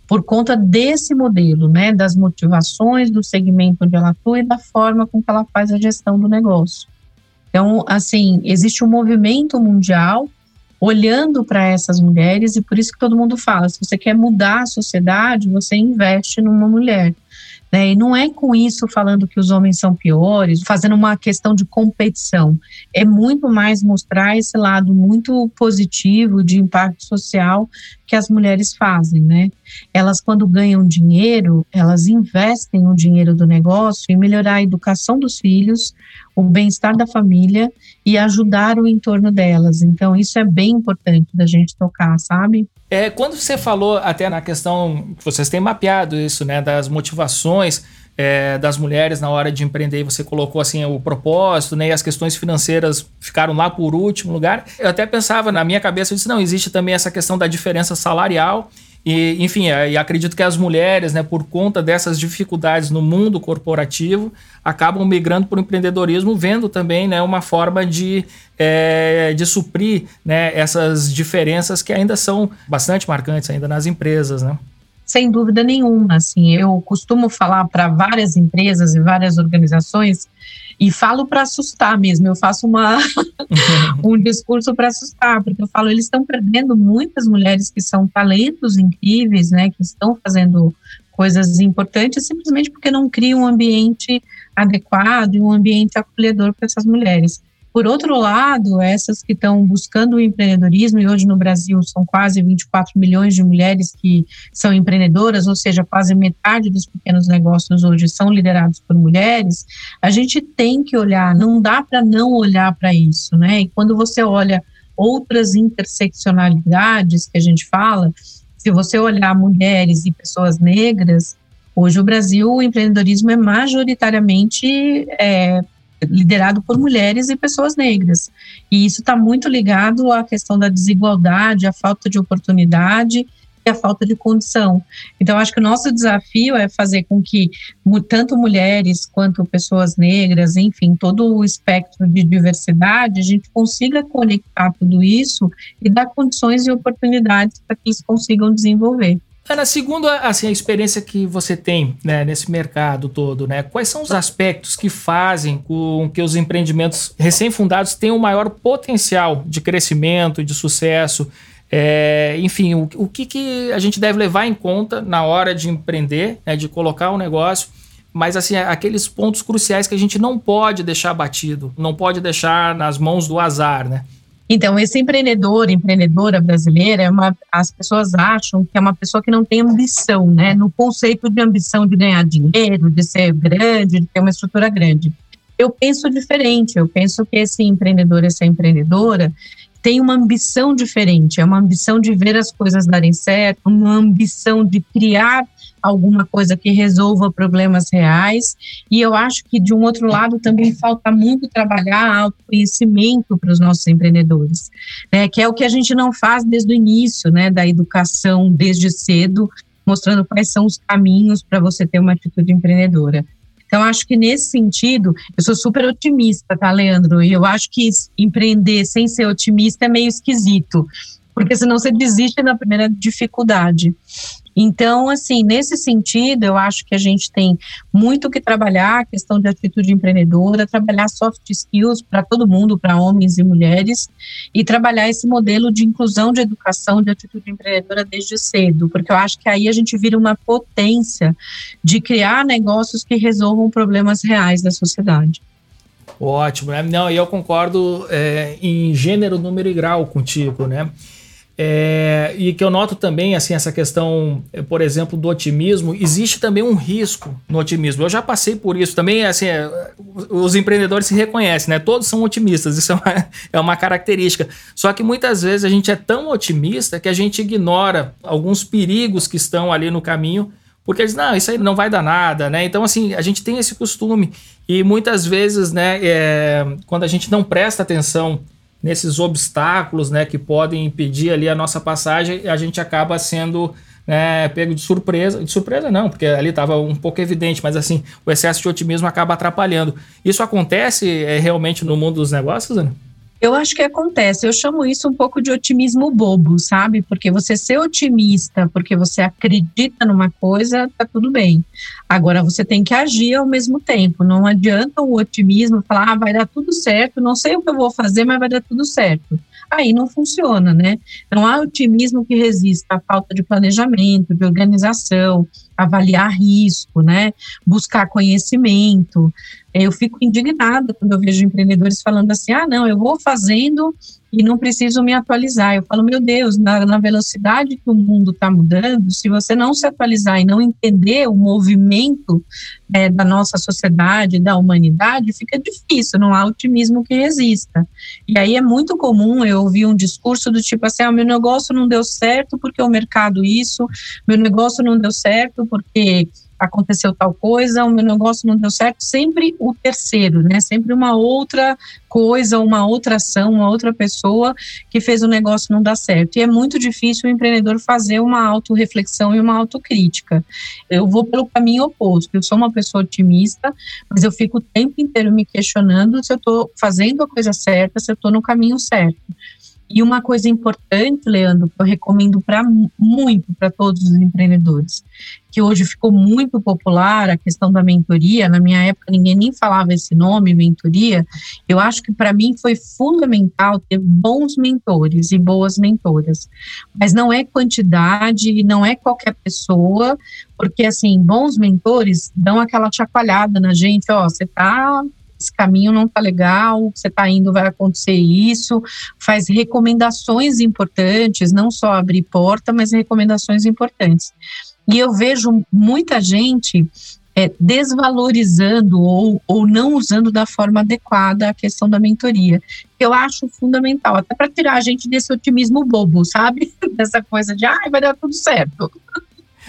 por conta desse modelo, né, das motivações do segmento onde ela atua e da forma com que ela faz a gestão do negócio. Então, assim, existe um movimento mundial olhando para essas mulheres e por isso que todo mundo fala, se você quer mudar a sociedade, você investe numa mulher. Né? E não é com isso falando que os homens são piores, fazendo uma questão de competição. É muito mais mostrar esse lado muito positivo de impacto social que as mulheres fazem, né? Elas, quando ganham dinheiro, elas investem o dinheiro do negócio em melhorar a educação dos filhos, o bem-estar da família e ajudar o entorno delas. Então, isso é bem importante da gente tocar, sabe? É, quando você falou até na questão, vocês têm mapeado isso, né, das motivações é, das mulheres na hora de empreender, você colocou assim o propósito, né, e as questões financeiras ficaram lá por último lugar. Eu até pensava na minha cabeça, eu disse, não, existe também essa questão da diferença salarial e, enfim, é, e acredito que as mulheres, né, por conta dessas dificuldades no mundo corporativo, acabam migrando para o empreendedorismo, vendo também né, uma forma de, é, de suprir né, essas diferenças que ainda são bastante marcantes ainda nas empresas, né? Sem dúvida nenhuma, assim, eu costumo falar para várias empresas e várias organizações e falo para assustar mesmo, eu faço uma, <laughs> um discurso para assustar, porque eu falo, eles estão perdendo muitas mulheres que são talentos incríveis, né, que estão fazendo coisas importantes simplesmente porque não criam um ambiente adequado e um ambiente acolhedor para essas mulheres. Por outro lado, essas que estão buscando o empreendedorismo, e hoje no Brasil são quase 24 milhões de mulheres que são empreendedoras, ou seja, quase metade dos pequenos negócios hoje são liderados por mulheres, a gente tem que olhar, não dá para não olhar para isso, né? E quando você olha outras interseccionalidades que a gente fala, se você olhar mulheres e pessoas negras, hoje o Brasil, o empreendedorismo é majoritariamente é, liderado por mulheres e pessoas negras. E isso está muito ligado à questão da desigualdade, à falta de oportunidade e à falta de condição. Então, acho que o nosso desafio é fazer com que tanto mulheres quanto pessoas negras, enfim, todo o espectro de diversidade, a gente consiga conectar tudo isso e dar condições e oportunidades para que eles consigam desenvolver. Ana, segundo assim, a experiência que você tem né, nesse mercado todo, né, quais são os aspectos que fazem com que os empreendimentos recém-fundados tenham maior potencial de crescimento, de sucesso? É, enfim, o, o que, que, a gente deve levar em conta na hora de empreender, né, de colocar um negócio, mas assim, aqueles pontos cruciais que a gente não pode deixar batido, não pode deixar nas mãos do azar, né? Então, esse empreendedor, empreendedora brasileira, é uma, as pessoas acham que é uma pessoa que não tem ambição, né? No conceito de ambição de ganhar dinheiro, de ser grande, de ter uma estrutura grande. Eu penso diferente, eu penso que esse empreendedor, essa empreendedora, tem uma ambição diferente, é uma ambição de ver as coisas darem certo, uma ambição de criar alguma coisa que resolva problemas reais. E eu acho que, de um outro lado, também falta muito trabalhar autoconhecimento para os nossos empreendedores, né, que é o que a gente não faz desde o início, né, da educação desde cedo, mostrando quais são os caminhos para você ter uma atitude empreendedora. Então, acho que nesse sentido, eu sou super otimista, tá, Leandro? E eu acho que empreender sem ser otimista é meio esquisito, porque senão você desiste na primeira dificuldade. Então, assim, nesse sentido, eu acho que a gente tem muito que trabalhar questão de atitude empreendedora, trabalhar soft skills para todo mundo, para homens e mulheres, e trabalhar esse modelo de inclusão de educação de atitude empreendedora desde cedo, porque eu acho que aí a gente vira uma potência de criar negócios que resolvam problemas reais da sociedade. Ótimo, né? Não, e eu concordo é, em gênero, número e grau contigo, né? É, e que eu noto também, assim, essa questão, por exemplo, do otimismo, existe também um risco no otimismo. Eu já passei por isso também, assim, é, os empreendedores se reconhecem, né? Todos são otimistas, isso é uma, <laughs> é uma característica. Só que muitas vezes a gente é tão otimista que a gente ignora alguns perigos que estão ali no caminho, porque eles, não, isso aí não vai dar nada, né? Então, assim, a gente tem esse costume. E muitas vezes, né, é, quando a gente não presta atenção nesses obstáculos né, que podem impedir ali a nossa passagem, a gente acaba sendo né, pego de surpresa. De surpresa não, porque ali estava um pouco evidente, mas assim, o excesso de otimismo acaba atrapalhando. Isso acontece é, realmente no mundo dos negócios, Ana? Eu acho que acontece. Eu chamo isso um pouco de otimismo bobo, sabe? Porque você ser otimista porque você acredita numa coisa, tá tudo bem. Agora você tem que agir ao mesmo tempo. Não adianta o otimismo falar, ah, vai dar tudo certo, não sei o que eu vou fazer, mas vai dar tudo certo. Aí não funciona, né? Não há otimismo que resista à falta de planejamento, de organização, avaliar risco, né? Buscar conhecimento. Eu fico indignada quando eu vejo empreendedores falando assim: ah, não, eu vou fazendo e não preciso me atualizar. Eu falo, meu Deus, na, na velocidade que o mundo está mudando, se você não se atualizar e não entender o movimento é, da nossa sociedade, da humanidade, fica difícil, não há otimismo que resista. E aí é muito comum eu ouvir um discurso do tipo assim: ah, meu negócio não deu certo porque o mercado isso, meu negócio não deu certo porque aconteceu tal coisa, o meu negócio não deu certo, sempre o terceiro, né? Sempre uma outra coisa, uma outra ação, uma outra pessoa que fez o negócio não dar certo. E é muito difícil o empreendedor fazer uma autorreflexão e uma autocrítica. Eu vou pelo caminho oposto. Eu sou uma pessoa otimista, mas eu fico o tempo inteiro me questionando se eu estou fazendo a coisa certa, se eu estou no caminho certo. E uma coisa importante, Leandro, que eu recomendo para muito para todos os empreendedores, que hoje ficou muito popular a questão da mentoria. Na minha época ninguém nem falava esse nome, mentoria. Eu acho que para mim foi fundamental ter bons mentores e boas mentoras. Mas não é quantidade, não é qualquer pessoa, porque assim, bons mentores dão aquela chacoalhada na gente, ó, você está esse caminho não está legal, você está indo, vai acontecer isso, faz recomendações importantes, não só abrir porta, mas recomendações importantes. E eu vejo muita gente é, desvalorizando ou, ou não usando da forma adequada a questão da mentoria. Eu acho fundamental, até para tirar a gente desse otimismo bobo, sabe? <laughs> Dessa coisa de, ah, vai dar tudo certo.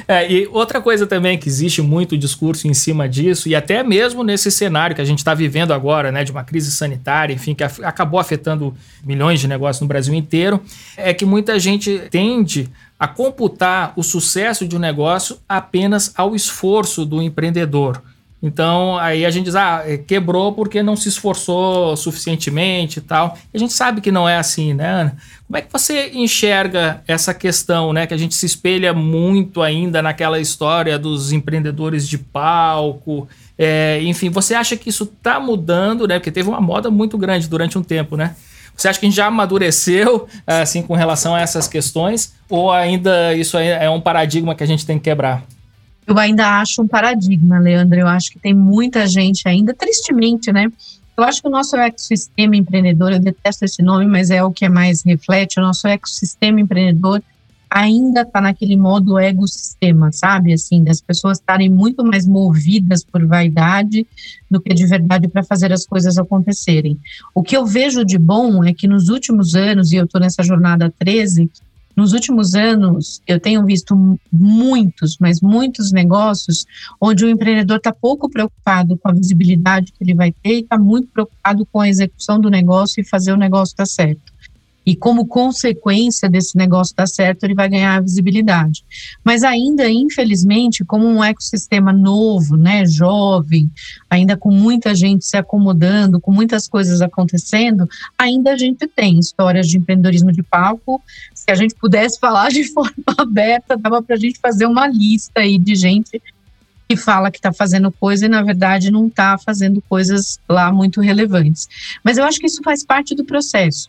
É, e outra coisa também que existe muito discurso em cima disso, e até mesmo nesse cenário que a gente está vivendo agora, né, de uma crise sanitária, enfim, que acabou afetando milhões de negócios no Brasil inteiro, é que muita gente tende a computar o sucesso de um negócio apenas ao esforço do empreendedor. Então, aí a gente diz, ah, é, quebrou porque não se esforçou suficientemente e tal. E a gente sabe que não é assim, né, Ana? Como é que você enxerga essa questão, né? Que a gente se espelha muito ainda naquela história dos empreendedores de palco. É, enfim, você acha que isso está mudando, né? Porque teve uma moda muito grande durante um tempo, né? Você acha que a gente já amadureceu, assim, com relação a essas questões? Ou ainda isso é um paradigma que a gente tem que quebrar? Eu ainda acho um paradigma, Leandro. Eu acho que tem muita gente ainda, tristemente, né? Eu acho que o nosso ecossistema empreendedor, eu detesto esse nome, mas é o que é mais reflete, o nosso ecossistema empreendedor ainda está naquele modo ecossistema, sabe? Assim, das pessoas estarem muito mais movidas por vaidade do que de verdade para fazer as coisas acontecerem. O que eu vejo de bom é que nos últimos anos, e eu estou nessa jornada 13, Nos últimos anos, eu tenho visto muitos, mas muitos negócios onde o empreendedor está pouco preocupado com a visibilidade que ele vai ter e está muito preocupado com a execução do negócio e fazer o negócio dar certo e como consequência desse negócio dar certo, ele vai ganhar visibilidade. Mas ainda, infelizmente, como um ecossistema novo, né, jovem, ainda com muita gente se acomodando, com muitas coisas acontecendo, ainda a gente tem histórias de empreendedorismo de palco. Se a gente pudesse falar de <laughs> forma aberta, dava para a gente fazer uma lista aí de gente que fala que está fazendo coisa e na verdade não está fazendo coisas lá muito relevantes. Mas eu acho que isso faz parte do processo.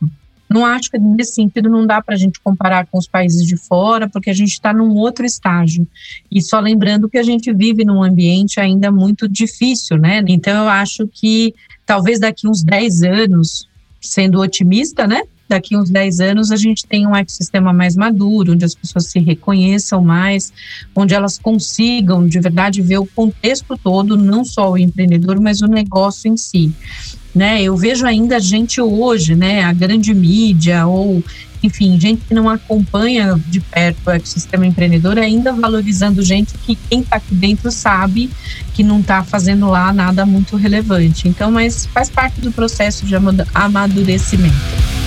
Não acho que nesse sentido não dá para a gente comparar com os países de fora, porque a gente está num outro estágio. E só lembrando que a gente vive num ambiente ainda muito difícil, né? Então eu acho que talvez daqui uns 10 anos, sendo otimista, né? Daqui uns 10 anos a gente tenha um ecossistema mais maduro, onde as pessoas se reconheçam mais, onde elas consigam de verdade ver o contexto todo, não só o empreendedor, mas o negócio em si né? Eu vejo ainda gente hoje, né, a grande mídia ou enfim, gente que não acompanha de perto o ecossistema empreendedor ainda valorizando gente que quem está aqui dentro sabe que não está fazendo lá nada muito relevante. Então, mas faz parte do processo de amadurecimento.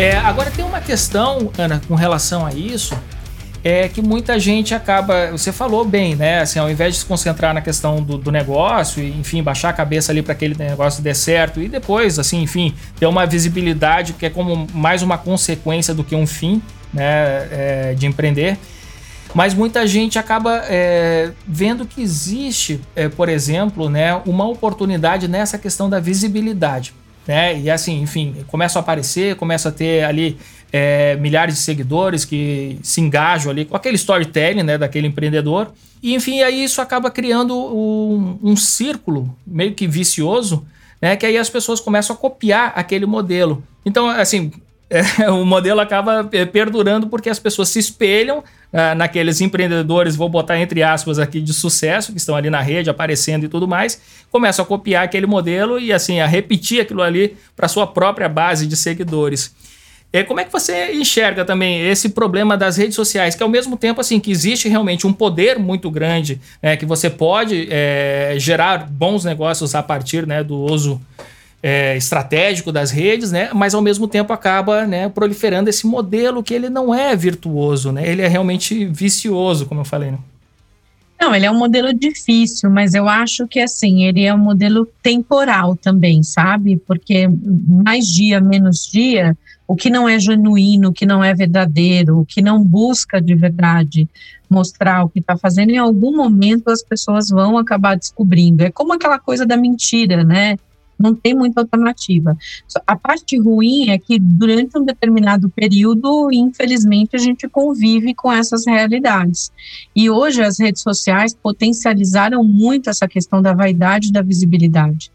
É, agora tem uma questão, Ana, com relação a isso, é que muita gente acaba, você falou bem, né? Assim, ao invés de se concentrar na questão do, do negócio, enfim, baixar a cabeça ali para aquele negócio der certo e depois, assim, enfim, ter uma visibilidade que é como mais uma consequência do que um fim, né? É, de empreender. Mas muita gente acaba é, vendo que existe, é, por exemplo, né, uma oportunidade nessa questão da visibilidade. Né? E assim, enfim, começa a aparecer, começa a ter ali é, milhares de seguidores que se engajam ali com aquele storytelling né, daquele empreendedor. E enfim, aí isso acaba criando um, um círculo meio que vicioso, né, que aí as pessoas começam a copiar aquele modelo. Então, assim, é, o modelo acaba é, perdurando porque as pessoas se espelham ah, naqueles empreendedores, vou botar entre aspas aqui, de sucesso, que estão ali na rede, aparecendo e tudo mais, começam a copiar aquele modelo e assim, a repetir aquilo ali para sua própria base de seguidores. É, como é que você enxerga também esse problema das redes sociais, que ao mesmo tempo assim que existe realmente um poder muito grande, né, que você pode é, gerar bons negócios a partir né, do uso é, estratégico das redes, né, mas ao mesmo tempo acaba né, proliferando esse modelo que ele não é virtuoso, né, ele é realmente vicioso, como eu falei. Né? Não, ele é um modelo difícil, mas eu acho que assim, ele é um modelo temporal também, sabe? Porque mais dia, menos dia, o que não é genuíno, o que não é verdadeiro, o que não busca de verdade mostrar o que está fazendo, em algum momento as pessoas vão acabar descobrindo. É como aquela coisa da mentira, né? Não tem muita alternativa. A parte ruim é que durante um determinado período, infelizmente, a gente convive com essas realidades. E hoje as redes sociais potencializaram muito essa questão da vaidade e da visibilidade.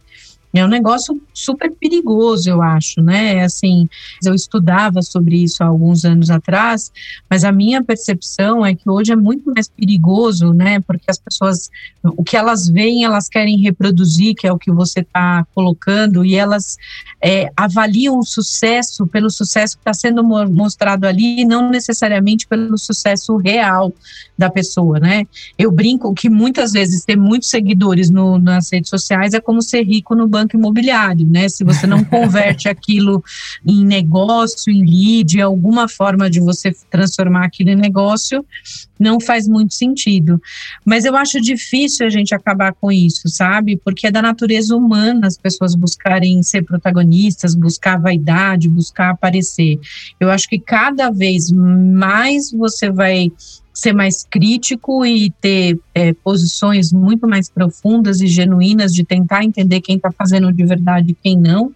É um negócio super perigoso, eu acho, né? Assim, eu estudava sobre isso há alguns anos atrás, mas a minha percepção é que hoje é muito mais perigoso, né? Porque as pessoas, o que elas veem, elas querem reproduzir, que é o que você está colocando, e elas é, avaliam o sucesso pelo sucesso que está sendo mostrado ali, e não necessariamente pelo sucesso real da pessoa, né? Eu brinco que muitas vezes ter muitos seguidores no, nas redes sociais é como ser rico no banco imobiliário, né? Se você não converte <laughs> aquilo em negócio, em lead, alguma forma de você transformar aquilo em negócio, não faz muito sentido. Mas eu acho difícil a gente acabar com isso, sabe? Porque é da natureza humana as pessoas buscarem ser protagonistas, buscar vaidade, buscar aparecer. Eu acho que cada vez mais você vai ser mais crítico e ter é, posições muito mais profundas e genuínas de tentar entender quem está fazendo de verdade e quem não.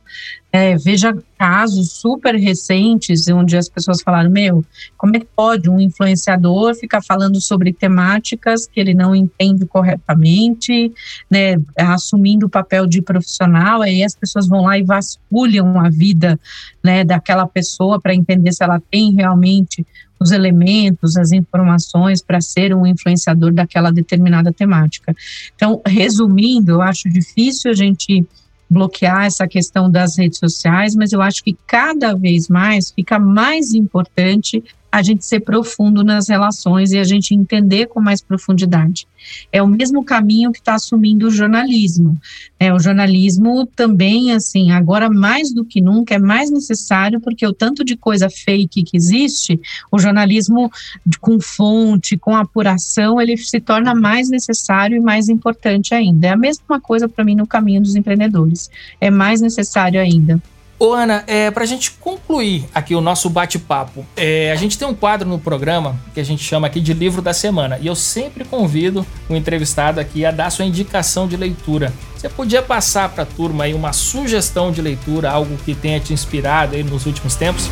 É, veja casos super recentes onde as pessoas falaram: Meu, como é que pode um influenciador ficar falando sobre temáticas que ele não entende corretamente, né, assumindo o papel de profissional? Aí as pessoas vão lá e vasculham a vida né, daquela pessoa para entender se ela tem realmente os elementos, as informações para ser um influenciador daquela determinada temática. Então, resumindo, eu acho difícil a gente bloquear essa questão das redes sociais, mas eu acho que cada vez mais fica mais importante a gente ser profundo nas relações e a gente entender com mais profundidade. É o mesmo caminho que está assumindo o jornalismo. É, o jornalismo também, assim, agora mais do que nunca, é mais necessário, porque o tanto de coisa fake que existe, o jornalismo com fonte, com apuração, ele se torna mais necessário e mais importante ainda. É a mesma coisa para mim no caminho dos empreendedores. É mais necessário ainda. Ô Ana, é, para a gente concluir aqui o nosso bate-papo, é, a gente tem um quadro no programa que a gente chama aqui de livro da semana e eu sempre convido o entrevistado aqui a dar sua indicação de leitura. Você podia passar para a turma aí uma sugestão de leitura, algo que tenha te inspirado aí nos últimos tempos?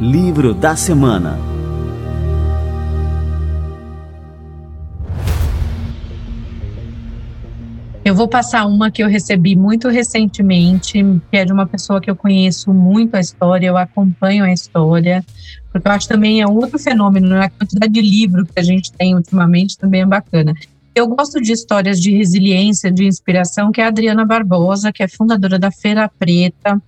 Livro da semana. Eu vou passar uma que eu recebi muito recentemente, que é de uma pessoa que eu conheço muito a história, eu acompanho a história, porque eu acho também é outro fenômeno, né? a quantidade de livro que a gente tem ultimamente também é bacana. Eu gosto de histórias de resiliência, de inspiração, que é a Adriana Barbosa, que é fundadora da Feira Preta,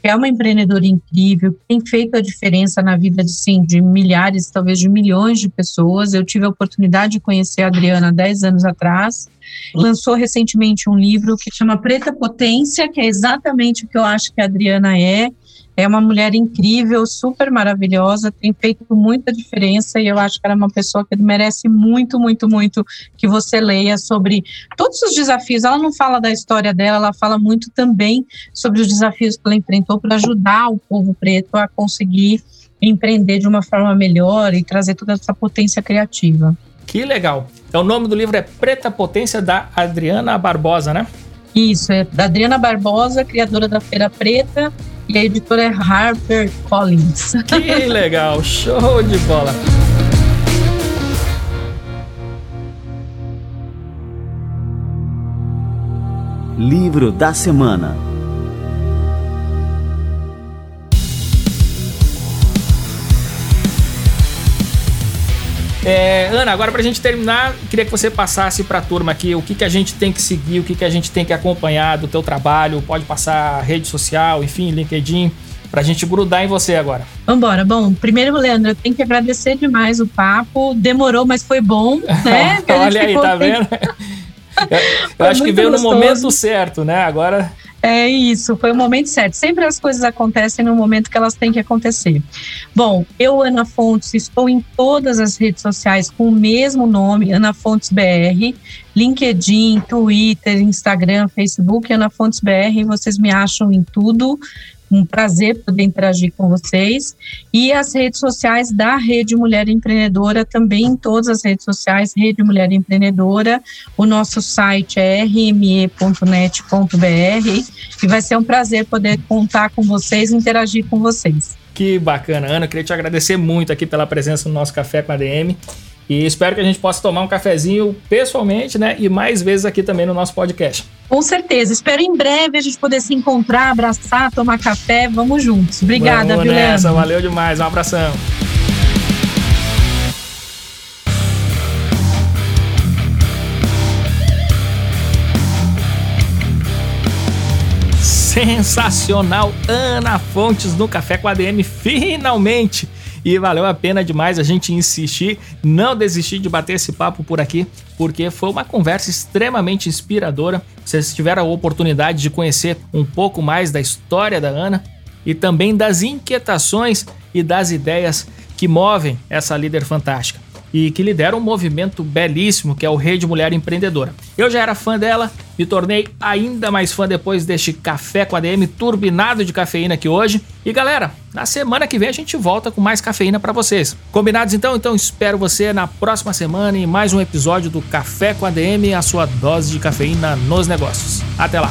que é uma empreendedora incrível, que tem feito a diferença na vida de, sim, de milhares, talvez de milhões de pessoas. Eu tive a oportunidade de conhecer a Adriana 10 anos atrás, lançou recentemente um livro que chama Preta Potência, que é exatamente o que eu acho que a Adriana é. É uma mulher incrível, super maravilhosa, tem feito muita diferença e eu acho que ela é uma pessoa que merece muito, muito, muito que você leia sobre todos os desafios. Ela não fala da história dela, ela fala muito também sobre os desafios que ela enfrentou para ajudar o povo preto a conseguir empreender de uma forma melhor e trazer toda essa potência criativa. Que legal. Então, o nome do livro é Preta Potência, da Adriana Barbosa, né? Isso, é da Adriana Barbosa, criadora da Feira Preta, e a editora é Harper Collins. Que <laughs> legal, show de bola. Livro da semana. É, Ana, agora pra gente terminar, queria que você passasse pra turma aqui o que, que a gente tem que seguir, o que, que a gente tem que acompanhar do teu trabalho, pode passar rede social, enfim, LinkedIn, pra gente grudar em você agora. Vambora. Bom, primeiro, Leandro, eu tenho que agradecer demais o papo. Demorou, mas foi bom, <laughs> né? Olha aí, tá vendo? eu, eu acho que veio gostoso. no momento certo, né? Agora é isso, foi o momento certo. Sempre as coisas acontecem no momento que elas têm que acontecer. Bom, eu, Ana Fontes, estou em todas as redes sociais com o mesmo nome, Ana Fontes BR, LinkedIn, Twitter, Instagram, Facebook, Ana Fontes BR, vocês me acham em tudo um prazer poder interagir com vocês. E as redes sociais da Rede Mulher Empreendedora, também em todas as redes sociais, Rede Mulher Empreendedora. O nosso site é rme.net.br e vai ser um prazer poder contar com vocês interagir com vocês. Que bacana, Ana. Eu queria te agradecer muito aqui pela presença no nosso Café com a DM. E espero que a gente possa tomar um cafezinho pessoalmente, né? E mais vezes aqui também no nosso podcast. Com certeza. Espero em breve a gente poder se encontrar, abraçar, tomar café. Vamos juntos. Obrigada, Vamos nessa. Valeu demais. Um abração. Sensacional, Ana Fontes no Café com a DM, finalmente! E valeu a pena demais a gente insistir, não desistir de bater esse papo por aqui, porque foi uma conversa extremamente inspiradora. Vocês tiveram a oportunidade de conhecer um pouco mais da história da Ana e também das inquietações e das ideias que movem essa líder fantástica e que lidera um movimento belíssimo que é o Rede Mulher Empreendedora. Eu já era fã dela, me tornei ainda mais fã depois deste café com a DM turbinado de cafeína aqui hoje. E galera, na semana que vem a gente volta com mais cafeína para vocês. Combinados então? Então espero você na próxima semana em mais um episódio do Café com a DM, a sua dose de cafeína nos negócios. Até lá.